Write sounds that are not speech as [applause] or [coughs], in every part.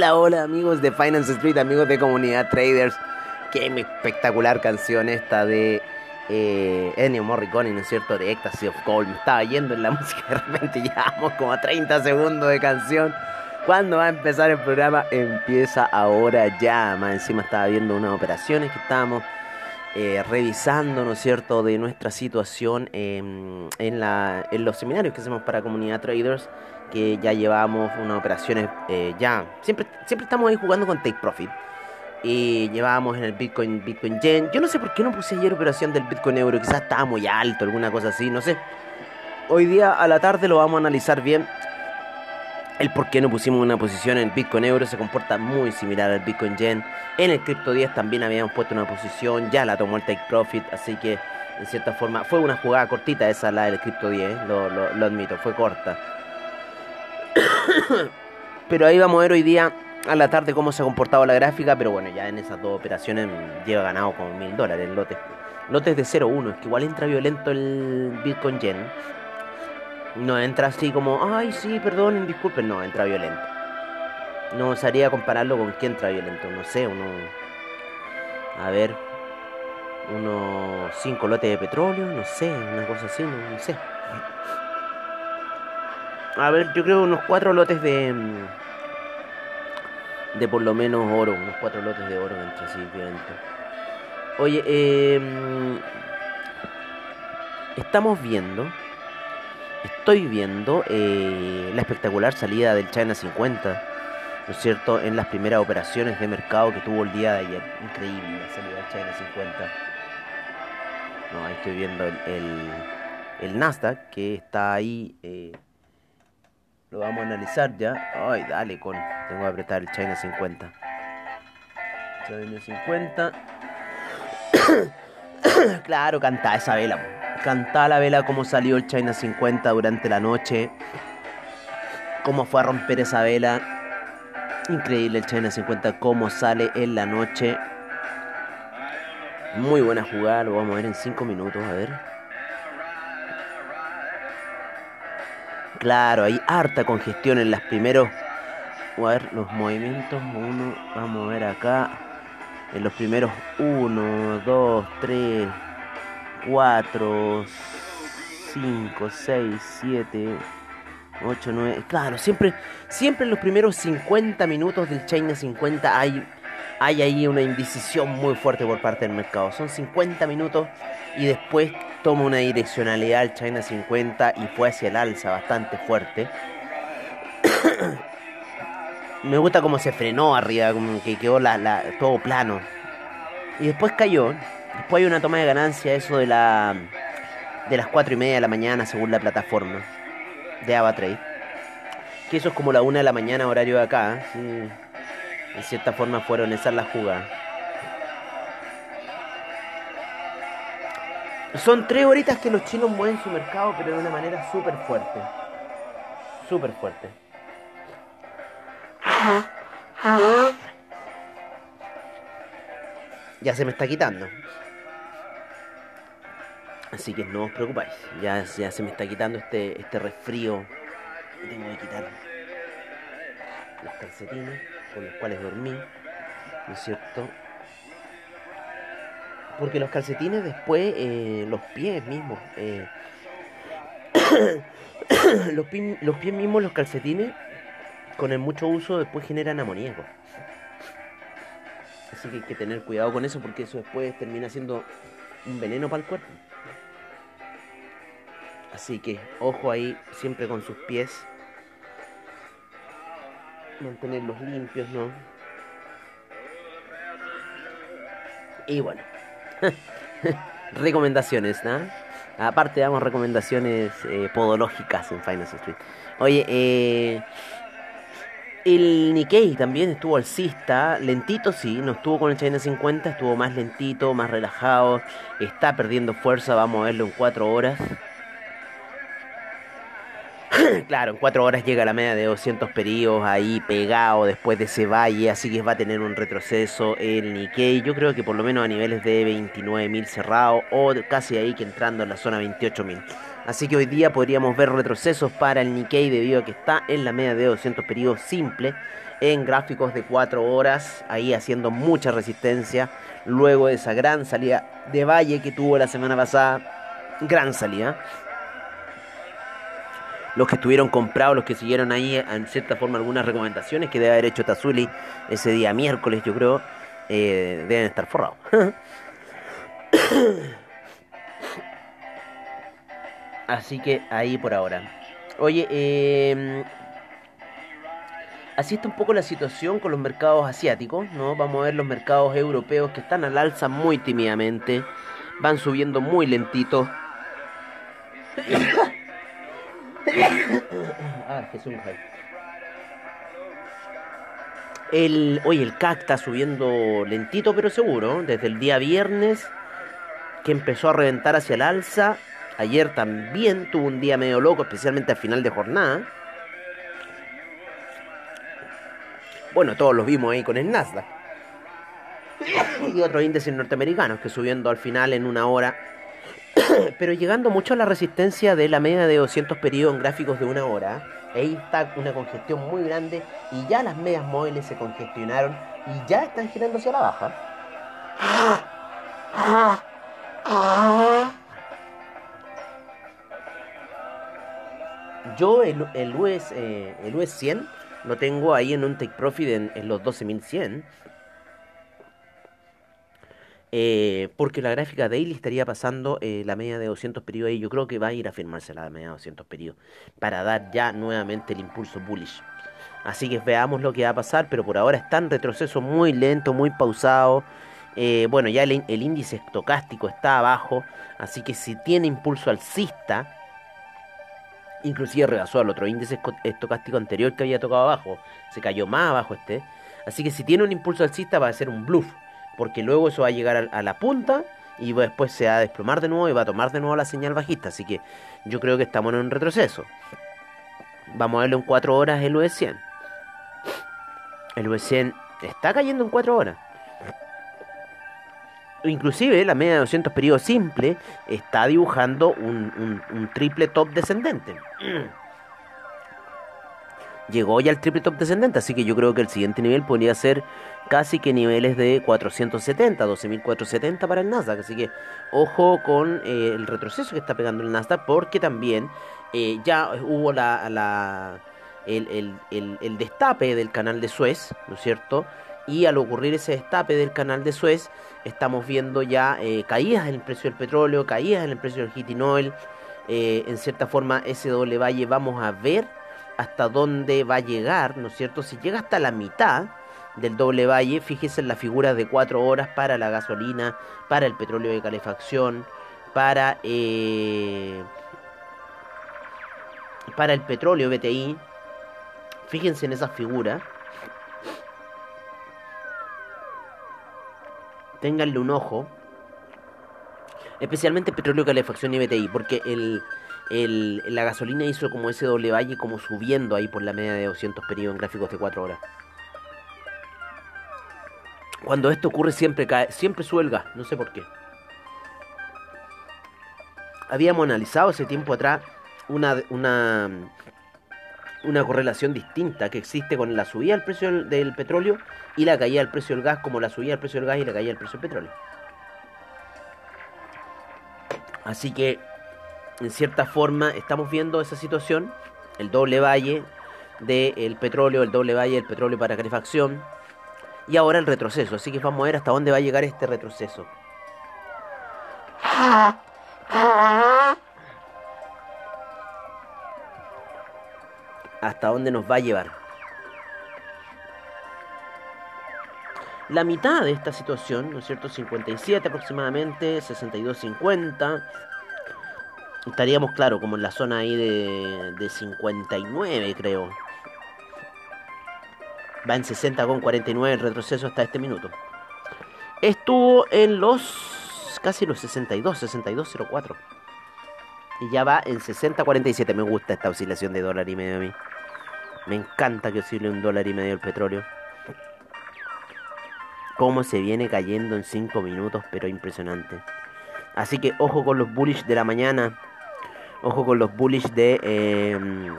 Hola, hola, amigos de Finance Street, amigos de Comunidad Traders. Qué espectacular canción esta de eh, Ennio Morricone, ¿no es cierto? De Ecstasy of Gold. Me estaba yendo en la [laughs] música de repente llevamos como a 30 segundos de canción. ¿Cuándo va a empezar el programa? Empieza ahora ya. Más encima estaba viendo unas operaciones que estábamos eh, revisando, ¿no es cierto?, de nuestra situación en los seminarios que hacemos para Comunidad Traders que ya llevamos unas operaciones eh, ya. Siempre, siempre estamos ahí jugando con Take Profit. Y llevábamos en el Bitcoin, Bitcoin Yen. Yo no sé por qué no puse ayer operación del Bitcoin Euro. Quizás estaba muy alto, alguna cosa así, no sé. Hoy día a la tarde lo vamos a analizar bien. El por qué no pusimos una posición en Bitcoin Euro se comporta muy similar al Bitcoin Yen. En el Crypto 10 también habíamos puesto una posición, ya la tomó el Take Profit, así que en cierta forma fue una jugada cortita esa la del Crypto 10, lo, lo, lo admito, fue corta. [coughs] pero ahí vamos a ver hoy día a la tarde cómo se ha comportado la gráfica. Pero bueno, ya en esas dos operaciones lleva ganado como mil dólares el lote. Lotes de 0.1, es que igual entra violento el Bitcoin Yen. No entra así como, ay, sí, perdón, disculpen, no, entra violento. No osaría compararlo con quién entra violento, no sé, uno. A ver, unos 5 lotes de petróleo, no sé, una cosa así, no sé. A ver, yo creo unos cuatro lotes de. Mm, de por lo menos oro. Unos cuatro lotes de oro entre sí, obviamente. Oye, eh, estamos viendo. Estoy viendo eh, la espectacular salida del China 50. ¿No es cierto? En las primeras operaciones de mercado que tuvo el día de ayer. Increíble la salida del China 50. No, ahí estoy viendo el, el, el Nasdaq que está ahí. Eh, lo vamos a analizar ya. Ay, dale con. Tengo que apretar el China 50. China 50. [coughs] claro, canta esa vela. Canta la vela como salió el China 50 durante la noche. Cómo fue a romper esa vela. Increíble el China 50, cómo sale en la noche. Muy buena jugada, lo vamos a ver en 5 minutos, a ver. Claro, hay harta congestión en las primeros. A ver, los movimientos. Uno, vamos a ver acá. En los primeros 1, 2, 3, 4, 5, 6, 7, 8, 9. Claro, siempre, siempre en los primeros 50 minutos del China 50 hay, hay ahí una indecisión muy fuerte por parte del mercado. Son 50 minutos y después toma una direccionalidad al China 50 y fue hacia el alza bastante fuerte. [coughs] Me gusta cómo se frenó arriba, como que quedó todo plano. Y después cayó. Después hay una toma de ganancia, eso de la de las 4 y media de la mañana, según la plataforma de AvaTrade. Que eso es como la 1 de la mañana, horario de acá. ¿sí? De cierta forma fueron esas las jugadas. Son tres horitas que los chinos mueven su mercado, pero de una manera súper fuerte. Súper fuerte. Ya se me está quitando. Así que no os preocupáis. Ya, ya se me está quitando este, este resfrío. Tengo que quitar los calcetines con los cuales dormí. ¿No es cierto? Porque los calcetines después, eh, los pies mismos, eh, [coughs] los, los pies mismos, los calcetines, con el mucho uso después generan amoníaco. Así que hay que tener cuidado con eso porque eso después termina siendo un veneno para el cuerpo. Así que ojo ahí siempre con sus pies. Mantenerlos limpios, ¿no? Y bueno. [laughs] recomendaciones, ¿no? Aparte damos recomendaciones eh, podológicas en Finance Street. Oye, eh, el Nikkei también estuvo alcista, lentito sí, no estuvo con el China 50, estuvo más lentito, más relajado, está perdiendo fuerza, vamos a verlo en 4 horas. Claro, en 4 horas llega la media de 200 periodos ahí pegado después de ese valle, así que va a tener un retroceso el Nikkei. Yo creo que por lo menos a niveles de 29.000 cerrado o casi ahí que entrando en la zona 28.000. Así que hoy día podríamos ver retrocesos para el Nikkei debido a que está en la media de 200 periodos simple en gráficos de 4 horas, ahí haciendo mucha resistencia luego de esa gran salida de valle que tuvo la semana pasada. Gran salida los que estuvieron comprados, los que siguieron ahí en cierta forma algunas recomendaciones que debe haber hecho Tazuli ese día miércoles, yo creo, eh, deben estar forrados. [coughs] Así que ahí por ahora. Oye, eh, así está un poco la situación con los mercados asiáticos, ¿no? Vamos a ver los mercados europeos que están al alza muy tímidamente, van subiendo muy lentito. [coughs] ah, Jesús. El, oye, el CAC está subiendo lentito pero seguro. Desde el día viernes que empezó a reventar hacia el alza. Ayer también tuvo un día medio loco, especialmente al final de jornada. Bueno, todos los vimos ahí con el Nasdaq. Y otros índices norteamericanos que subiendo al final en una hora [coughs] pero llegando mucho a la resistencia de la media de 200 periodos en gráficos de una hora. Ahí está una congestión muy grande y ya las medias móviles se congestionaron y ya están girando hacia la baja. Yo el, el, US, eh, el US 100 lo tengo ahí en un take profit en, en los 12.100 eh, porque la gráfica daily estaría pasando eh, la media de 200 periodos y yo creo que va a ir a firmarse la media de 200 periodos para dar ya nuevamente el impulso bullish. Así que veamos lo que va a pasar, pero por ahora está en retroceso muy lento, muy pausado. Eh, bueno, ya el, el, índice estocástico está abajo, así que si tiene impulso alcista, inclusive rebasó al otro índice estocástico anterior que había tocado abajo, se cayó más abajo este. Así que si tiene un impulso alcista va a ser un bluff porque luego eso va a llegar a, la punta y después se va a desplomar de nuevo y va a tomar de nuevo la señal bajista. Así que yo creo que estamos en un retroceso. Vamos a verlo en 4 horas el US 100. El US 100 está cayendo en 4 horas. Inclusive la media de 200 periodos simple está dibujando un, un triple top descendente. [clears throat] Llegó ya al triple top descendente, así que yo creo que el siguiente nivel podría ser casi que niveles de 470, 12.470 para el Nasdaq. Así que ojo con eh, el retroceso que está pegando el Nasdaq porque también eh, ya hubo la, el, el, el, destape del canal de Suez, ¿no es cierto? Y al ocurrir ese destape del canal de Suez, estamos viendo ya eh, caídas en el precio del petróleo, caídas en el precio del heating oil. en cierta forma, ese doble valle vamos a ver hasta dónde va a llegar, ¿no es cierto? Si llega hasta la mitad, del doble valle, fíjese en la figura de 4 horas para la gasolina, para el petróleo de calefacción, para, eh, para el petróleo BTI. Fíjense en esas figuras. Ténganle un ojo. Especialmente petróleo, calefacción y BTI. Porque el, el, la gasolina hizo como ese doble valle como subiendo ahí por la media de 200 periodos en gráficos de 4 horas. Cuando esto ocurre siempre cae, siempre sube el gas, no sé por qué. Habíamos analizado hace tiempo atrás una, una, una correlación distinta que existe con la subida del precio del, petróleo y la caída del precio del gas, como la subida del precio del gas y la caída del precio del petróleo. Así que, en cierta forma, estamos viendo esa situación, el doble valle del petróleo, el doble valle del petróleo para calefacción, y ahora el retroceso. Así que vamos a ver hasta dónde va a llegar este retroceso. Hasta dónde nos va a llevar. La mitad de esta situación, ¿no es cierto? 57 aproximadamente, 62-50. Estaríamos, claro, como en la zona ahí de, de 59, creo. Va en 60 con 49 el retroceso hasta este minuto. Estuvo en los casi los 62, 62.04. Y ya va en 60.47. Me gusta esta oscilación de dólar y medio a mí. Me encanta que oscile un dólar y medio el petróleo. Cómo se viene cayendo en 5 minutos, pero impresionante. Así que ojo con los bullish de la mañana. Ojo con los bullish de... Eh,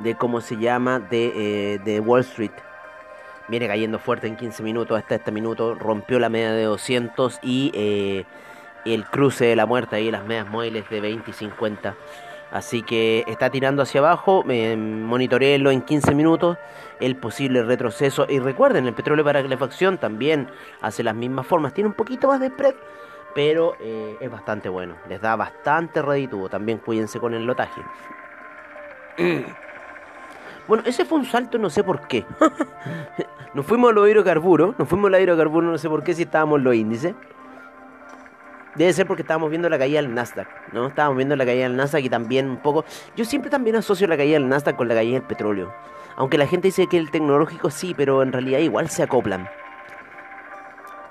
de cómo se llama, de, eh, de Wall Street. Viene cayendo fuerte en 15 minutos hasta este minuto. Rompió la media de 200 y eh, el cruce de la muerte ahí, las medias móviles de 20 y 50. Así que está tirando hacia abajo. Eh, monitoreelo en 15 minutos el posible retroceso. Y recuerden, el petróleo para calefacción también hace las mismas formas. Tiene un poquito más de spread, pero eh, es bastante bueno. Les da bastante reditudo. También cuídense con el lotaje. [clears throat] Bueno, ese fue un salto, no sé por qué. [laughs] nos fuimos a los hidrocarburos, nos fuimos a los hidrocarburos, no sé por qué si estábamos en los índices. Debe ser porque estábamos viendo la caída del Nasdaq, ¿no? Estábamos viendo la caída del Nasdaq y también un poco... Yo siempre también asocio la caída del Nasdaq con la caída del petróleo. Aunque la gente dice que el tecnológico sí, pero en realidad igual se acoplan.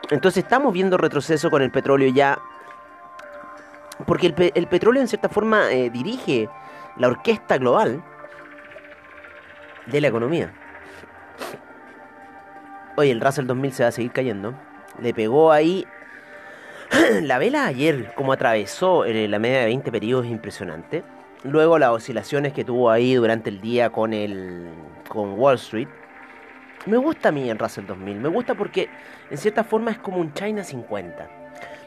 Entonces estamos viendo retroceso con el petróleo ya. Porque el, petróleo en cierta forma eh, dirige la orquesta global de la economía. Oye, el Russell 2000 se va a seguir cayendo. Le pegó ahí. [clears throat] la vela ayer, como atravesó en la media de 20 periodos, es impresionante. Luego las oscilaciones que tuvo ahí durante el día con el con Wall Street. Me gusta a mí el Russell 2000. Me gusta porque en cierta forma es como un China 50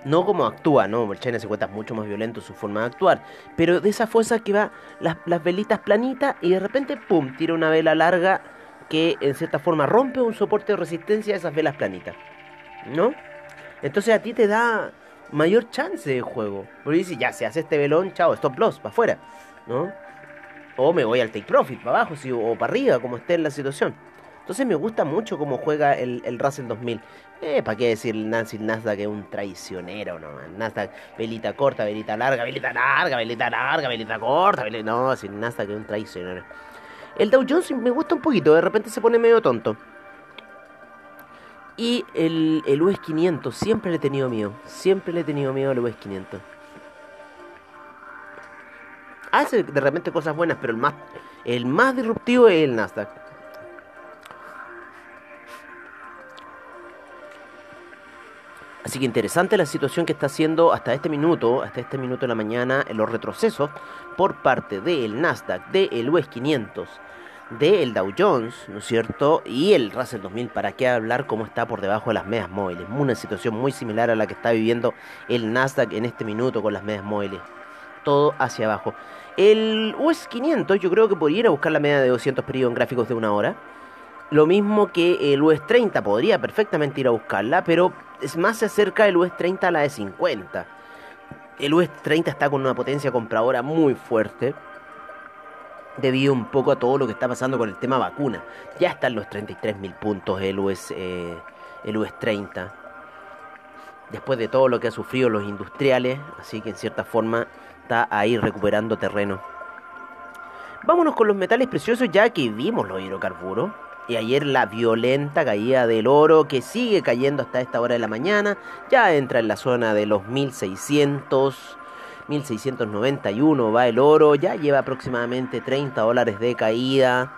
no como actúa, ¿no? El China 50 es mucho más violento su forma de actuar, pero de esa fuerza que va las, velitas planitas y de repente, ¡pum!, tira una vela larga que en cierta forma rompe un soporte de resistencia a esas velas planitas, ¿no? Entonces a ti te da mayor chance de juego, porque dices, ya, se hace este velón, chao, stop loss, para afuera, ¿no? O me voy al take profit, para abajo, o para arriba, como esté en la situación. Entonces me gusta mucho cómo juega el, el Russell 2000. Eh, ¿para qué decir Nancy Nasdaq es un traicionero, no? Nasdaq, velita corta, velita larga, velita larga, velita larga, velita corta, velita... No, sin Nasdaq que es un traicionero. El Dow Jones me gusta un poquito, de repente se pone medio tonto. Y el, el US 500, siempre le he tenido miedo. Siempre le he tenido miedo al US 500. Hace de repente cosas buenas, pero el más, el más disruptivo es el Nasdaq. Así que interesante la situación que está haciendo hasta este minuto, hasta este minuto de la mañana, los retrocesos por parte del Nasdaq, del US 500, del Dow Jones, ¿no es cierto? Y el Russell 2000, ¿para qué hablar cómo está por debajo de las medias móviles? Una situación muy similar a la que está viviendo el Nasdaq en este minuto con las medias móviles. Todo hacia abajo. El US 500 yo creo que podría ir a buscar la media de 200 periodos en gráficos de una hora. Lo mismo que el US 30 podría perfectamente ir a buscarla, pero es más se acerca el US 30 a la de 50. El US 30 está con una potencia compradora muy fuerte. Debido un poco a todo lo que está pasando con el tema vacuna. Ya están los 33.000 puntos el US, eh, el US 30. Después de todo lo que ha sufrido los industriales. Así que en cierta forma está ahí recuperando terreno. Vámonos con los metales preciosos ya que vimos los hidrocarburos. Y ayer la violenta caída del oro que sigue cayendo hasta esta hora de la mañana. Ya entra en la zona de los 1600. 1691 va el oro. Ya lleva aproximadamente 30 dólares de caída.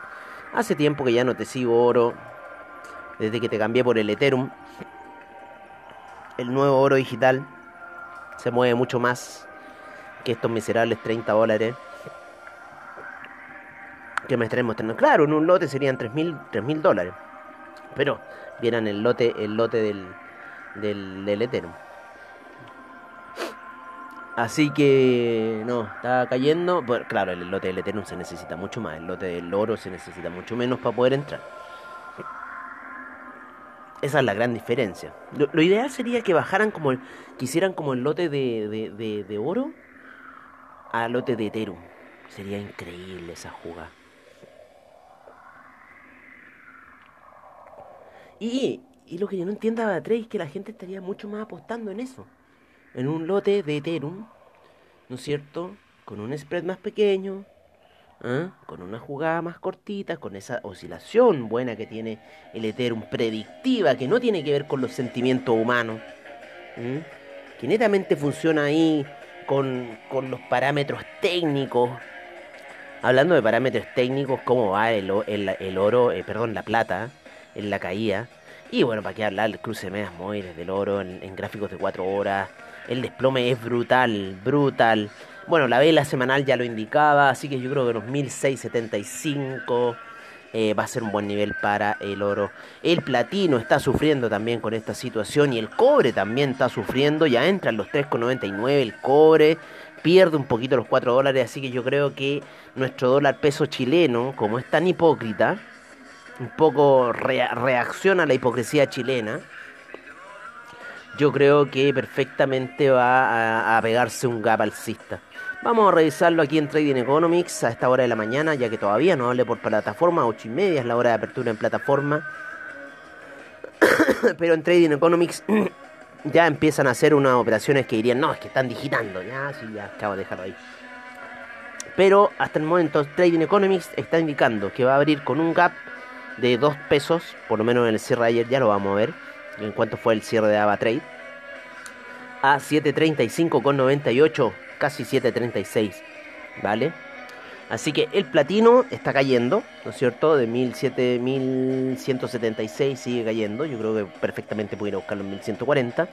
Hace tiempo que ya no te sigo oro. Desde que te cambié por el Ethereum. El nuevo oro digital se mueve mucho más que estos miserables 30 dólares que me estaremos teniendo. Claro, en un lote serían 3.000 mil dólares. Pero vieran el lote, el lote del, del, del Ethereum. Así que no, está cayendo. Bueno, claro, el lote del Ethereum se necesita mucho más. El lote del oro se necesita mucho menos para poder entrar. Esa es la gran diferencia. Lo, ideal sería que bajaran como el, que como el lote de, de, de, oro a lote de Ethereum. Sería increíble esa jugada. Y, lo que yo no entiendo de es que la gente estaría mucho más apostando en eso en un lote de Ethereum, ¿no es cierto? Con un spread más pequeño, ¿ah? con una jugada más cortita, con esa oscilación buena que tiene el Ethereum predictiva, que no tiene que ver con los sentimientos humanos, que netamente funciona ahí con, los parámetros técnicos. Hablando de parámetros técnicos, cómo va el, el, oro, eh, perdón, la plata en la caída. Y bueno, para qué hablar, el cruce de medias móviles del oro en, gráficos de 4 horas, el desplome es brutal, brutal. Bueno, la vela semanal ya lo indicaba, así que yo creo que los 1675 eh, va a ser un buen nivel para el oro. El platino está sufriendo también con esta situación y el cobre también está sufriendo. Ya entra en los 3,99 el cobre. Pierde un poquito los 4 dólares, así que yo creo que nuestro dólar peso chileno, como es tan hipócrita, un poco reacciona a la hipocresía chilena yo creo que perfectamente va a, pegarse un gap alcista. Vamos a revisarlo aquí en Trading Economics a esta hora de la mañana, ya que todavía no hable por plataforma, 8 y media es la hora de apertura en plataforma. [coughs] Pero en Trading Economics [coughs] ya empiezan a hacer unas operaciones que dirían, no, es que están digitando. Ya, sí, ya acabo de dejarlo ahí. Pero hasta el momento Trading Economics está indicando que va a abrir con un gap de 2 pesos, por lo menos en el cierre de ayer ya lo vamos a ver en cuanto fue el cierre de AvaTrade, a 7.35,98, casi 7.36, ¿vale? Así que el platino está cayendo, ¿no es cierto? De 1176 sigue cayendo, yo creo que perfectamente pudiera buscarlo en 1140.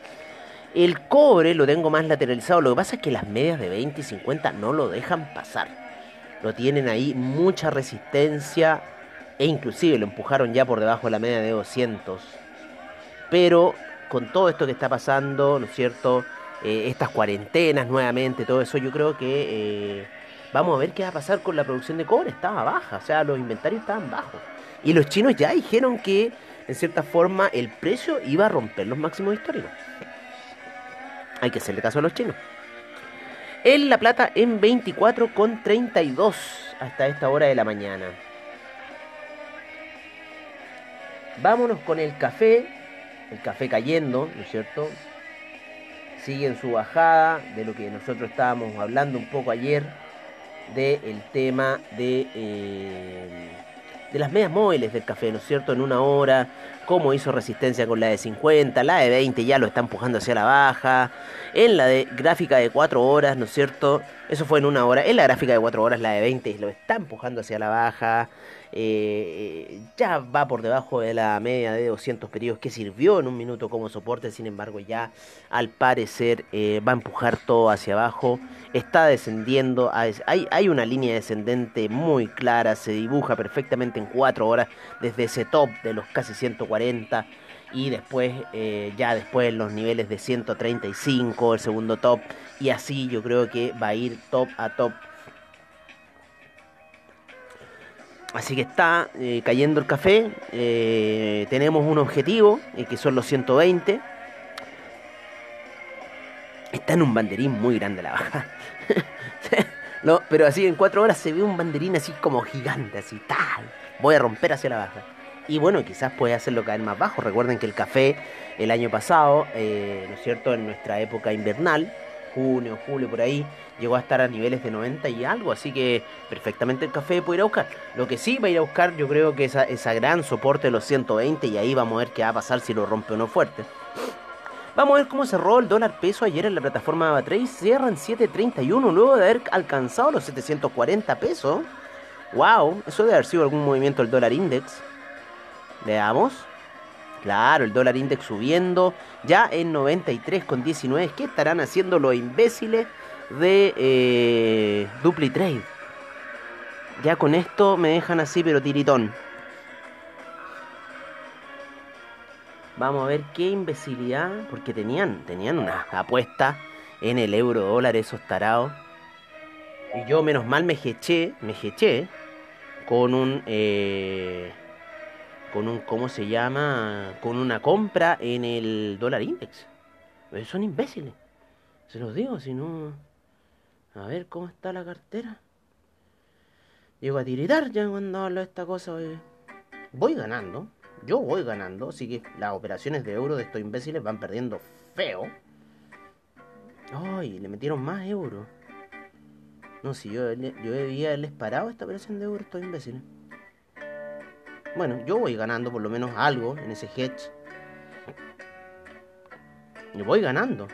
El cobre lo tengo más lateralizado, lo que pasa es que las medias de 20 y 50 no lo dejan pasar. Lo tienen ahí mucha resistencia e inclusive lo empujaron ya por debajo de la media de 200 pero con todo esto que está pasando, ¿no es cierto? Eh, estas cuarentenas nuevamente, todo eso, yo creo que eh, vamos a ver qué va a pasar con la producción de cobre. Estaba baja, o sea, los inventarios estaban bajos. Y los chinos ya dijeron que, en cierta forma, el precio iba a romper los máximos históricos. Hay que hacerle caso a los chinos. En La Plata en 24,32 hasta esta hora de la mañana. Vámonos con el café el café cayendo, ¿no es cierto? Sigue en su bajada de lo que nosotros estábamos hablando un poco ayer del tema de, eh, de las medias móviles del café, ¿no es cierto? En una hora, cómo hizo resistencia con la de 50, la de 20 ya lo está empujando hacia la baja, en la de gráfica de 4 horas, ¿no es cierto? Eso fue en una hora, en la gráfica de 4 horas la de 20 lo está empujando hacia la baja, eh, ya va por debajo de la media de 200 periodos que sirvió en un minuto como soporte, sin embargo ya al parecer eh, va a empujar todo hacia abajo, está descendiendo, hay, hay una línea descendente muy clara, se dibuja perfectamente en 4 horas desde ese top de los casi 140 y después eh, ya después los niveles de 135 el segundo top y así yo creo que va a ir top a top Así que está eh, cayendo el café. Eh, tenemos un objetivo, que son los 120. Está en un banderín muy grande la baja. [laughs] no, pero así en cuatro horas se ve un banderín así como gigante, así tal. Voy a romper hacia la baja. Y bueno, quizás puede hacerlo caer más bajo. Recuerden que el café el año pasado, ¿no es cierto? En nuestra época invernal, junio, julio, por ahí, llegó a estar a niveles de 90 y algo, así que perfectamente el café puede ir a buscar. Lo que sí va a ir a buscar, yo creo que esa, esa gran soporte de los 120 y ahí vamos a ver qué va a pasar si lo rompe o no fuerte. Vamos a ver cómo cerró el dólar peso ayer en la plataforma de Avatrade. Cierra en 7.31 luego de haber alcanzado los 740 pesos. ¡Wow! Eso debe haber sido algún movimiento del dólar index. Veamos. Claro, el dólar index subiendo ya en 93,19. ¿Qué estarán haciendo los imbéciles de eh, DupliTrade? Ya con esto me dejan así, pero tiritón. Vamos a ver qué imbecilidad, porque tenían, tenían una apuesta en el euro dólar, esos tarados. Y yo menos mal me jeché, me jeché con un... Eh, con un, ¿cómo se llama? Con una compra en el dólar index. Son imbéciles. Se los digo, si no... A ver, ¿cómo está la cartera? Llego a tiritar ya cuando hablo de esta cosa. Voy ganando. Yo voy ganando. Así que las operaciones de euro de estos imbéciles van perdiendo feo. Ay, le metieron más euros. No, si yo, yo debía haberles parado esta operación de euro, estos imbéciles. Bueno, yo voy ganando por lo menos algo en ese hedge. Yo voy ganando.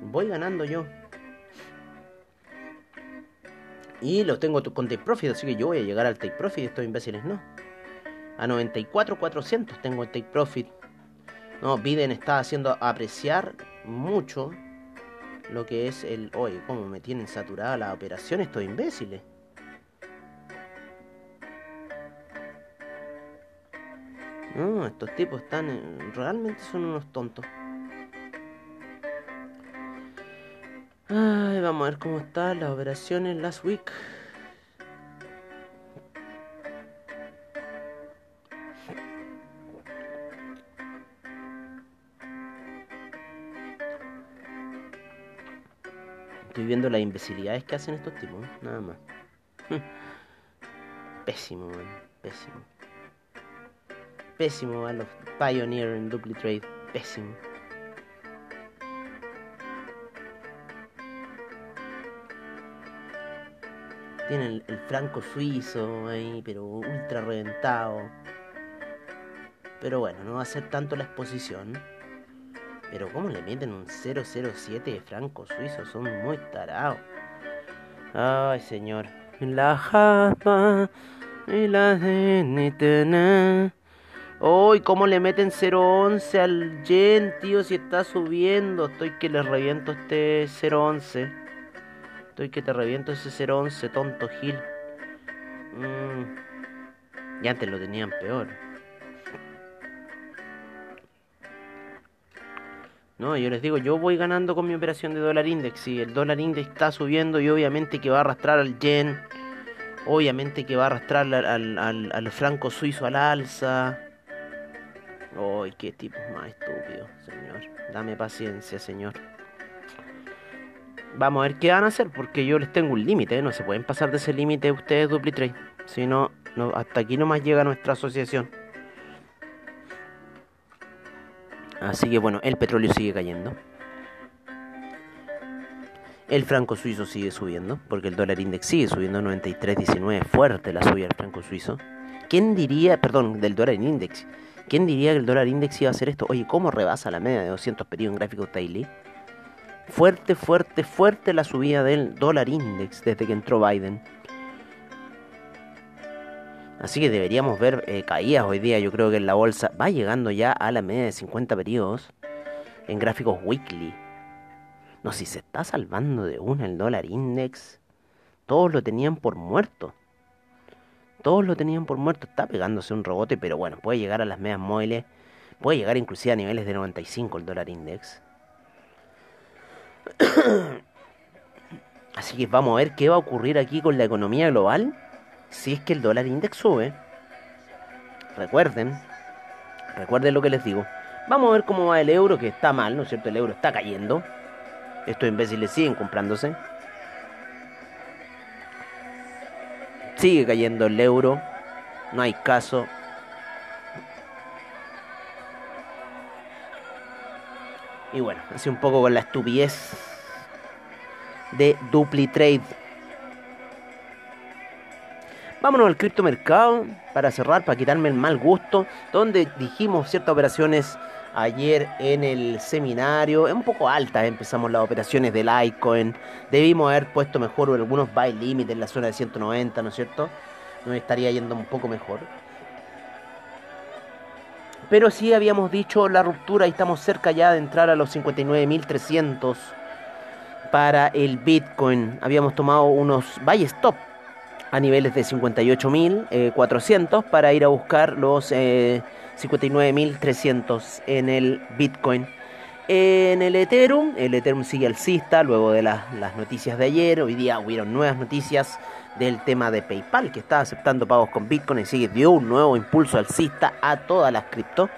Voy ganando yo. Y los tengo con take profit, así que yo voy a llegar al take profit. Estos imbéciles no. A 94,400 tengo el take profit. No, Biden está haciendo apreciar mucho lo que es el... Oye, cómo me tienen saturada la operación estos imbéciles. No, estos tipos están... Realmente son unos tontos. Ay, vamos a ver cómo están las operaciones last week. Estoy viendo las imbecilidades que hacen estos tipos, nada más. [laughs] Pésimo, man. Pésimo. Pésimo a los Pioneer en Trade. Pésimo. Tienen el, franco suizo ahí, pero ultra reventado. Pero bueno, no va a ser tanto la exposición. Pero ¿cómo le meten un 007 de franco suizo? Son muy tarados. Ay, señor. La japa y la de Uy, ¿cómo le meten 011 al yen, tío? Si está subiendo. Estoy que le reviento este 011. Estoy que te reviento ese 011, tonto Gil. Mm. Y antes lo tenían peor. No, yo les digo, yo voy ganando con mi operación de dólar index. Y el dólar index está subiendo y obviamente que va a arrastrar al yen. Obviamente que va a arrastrar al, al, franco suizo al alza. Ay, qué tipo más estúpido, señor. Dame paciencia, señor. Vamos a ver qué van a hacer, porque yo les tengo un límite, ¿eh? no se pueden pasar de ese límite ustedes DupliTrade. Si no, no, hasta aquí nomás llega nuestra asociación. Así que bueno, el petróleo sigue cayendo. El franco suizo sigue subiendo, porque el dólar index sigue subiendo 93.19, fuerte la subida del franco suizo. ¿Quién diría, perdón, del dólar index? ¿Quién diría que el dólar index iba a hacer esto? Oye, ¿cómo rebasa la media de 200 periodos en gráfico daily? Fuerte, fuerte, fuerte la subida del dólar index desde que entró Biden. Así que deberíamos ver eh, caídas hoy día. Yo creo que en la bolsa va llegando ya a la media de 50 periodos en gráficos weekly. No, si se está salvando de una el dólar index. Todos lo tenían por muerto. Todos lo tenían por muerto. Está pegándose un rebote, pero bueno, puede llegar a las medias móviles. Puede llegar inclusive a niveles de 95 el dólar index. [coughs] Así que vamos a ver qué va a ocurrir aquí con la economía global si es que el dólar index sube. Recuerden, recuerden lo que les digo. Vamos a ver cómo va el euro, que está mal, ¿no es cierto? El euro está cayendo. Estos imbéciles siguen comprándose. Sigue cayendo el euro. No hay caso. Y bueno, así un poco con la estupidez de DupliTrade. Vámonos al criptomercado para cerrar, para quitarme el mal gusto, donde dijimos ciertas operaciones ayer en el seminario, es un poco alta, empezamos las operaciones del Litecoin, debimos haber puesto mejor algunos buy limit en la zona de 190, ¿no es cierto? Nos estaría yendo un poco mejor. Pero sí habíamos dicho la ruptura y estamos cerca ya de entrar a los 59.300 para el Bitcoin. Habíamos tomado unos buy stop a niveles de 58.400 para ir a buscar los 59.300 eh, en el Bitcoin. En el Ethereum, el Ethereum sigue alcista luego de las, las noticias de ayer. Hoy día hubieron nuevas noticias del tema de PayPal que está aceptando pagos con Bitcoin y sigue dio un nuevo impulso alcista a todas las cripto.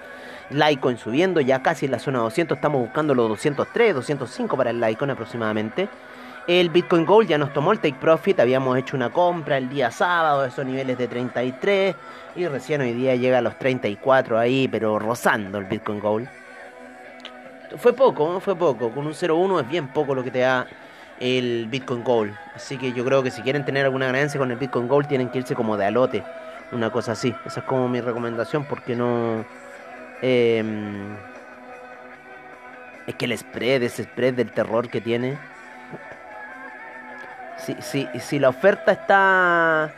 Litecoin subiendo ya casi en la zona 200, estamos buscando los 203, 205 para el Litecoin aproximadamente. El Bitcoin Gold ya nos tomó el take profit, habíamos hecho una compra el día sábado, esos niveles de 33 y recién hoy día llega a los 34 ahí, pero rozando el Bitcoin Gold. Fue poco, ¿no? fue poco, con un 0.1 es bien poco lo que te da el Bitcoin Gold. Así que yo creo que si quieren tener alguna ganancia con el Bitcoin Gold tienen que irse como de alote, una cosa así. Esa es como mi recomendación porque no... Em, es que el spread, ese spread del terror que tiene si, la oferta está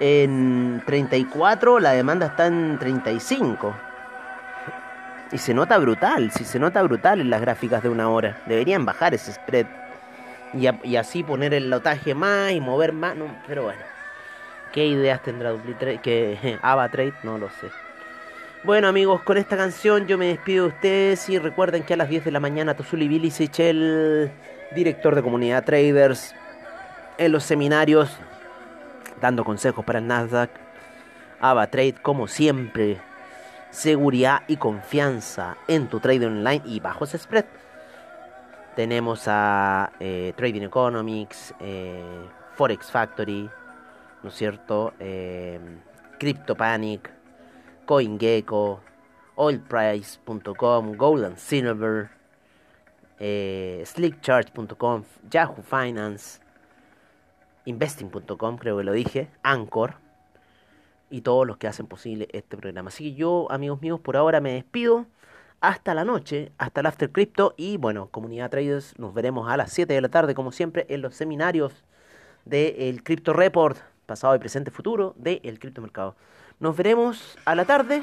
en 34, la demanda está en 35. Y se nota brutal, si se nota brutal en las gráficas de una hora. Deberían bajar ese spread. Y, así poner el lotaje más y mover más. pero bueno. ¿Qué ideas tendrá? Que [laughs] AvaTrade, no lo sé. Bueno amigos, con esta canción yo me despido de ustedes y recuerden que a las 10 de la mañana Tozuli Bilicic, el director de comunidad traders, en los seminarios, dando consejos para el Nasdaq. AvaTrade, como siempre, seguridad y confianza en tu trading online y bajos spread. Tenemos a eh, Trading Economics, eh, Forex Factory, ¿no es cierto? Eh, CryptoPanic, CoinGecko, OilPrice.com, Gold and Silver, SlickCharge.com, Yahoo Finance, investing.com, creo que lo dije, Anchor y todos los que hacen posible este programa. Así que yo, amigos míos, por ahora me despido. Hasta la noche, hasta el After Crypto y bueno, comunidad traders, nos veremos a las 7 de la tarde como siempre en los seminarios del Crypto Report, pasado y presente futuro del cripto mercado. Nos veremos a la tarde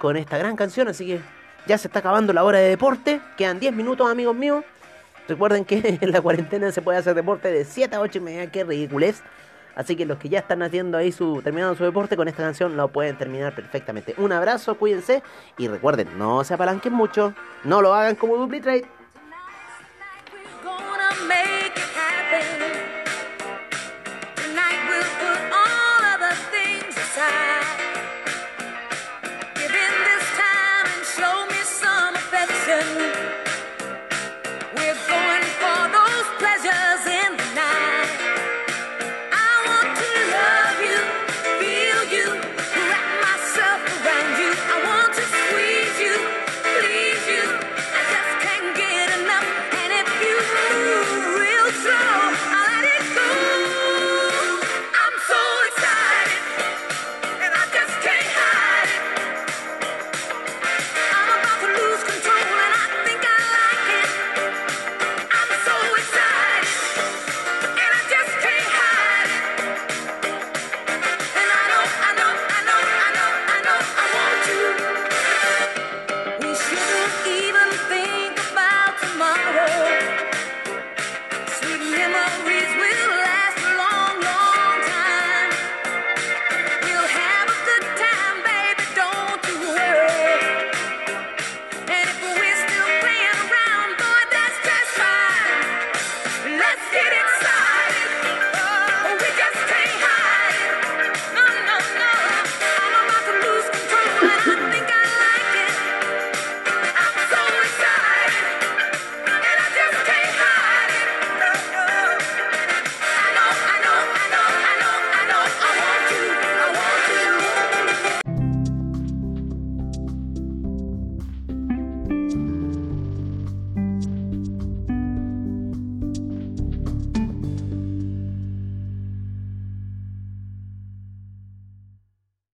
con esta gran canción, así que ya se está acabando la hora de deporte, quedan 10 minutos amigos míos. Recuerden que [laughs] en la cuarentena se puede hacer deporte de 7 a 8 y media, qué ridiculez. Así que los que ya están haciendo ahí su, terminando su deporte con esta canción lo pueden terminar perfectamente. Un abrazo, cuídense y recuerden, no se apalanquen mucho, no lo hagan como Dupli Trade.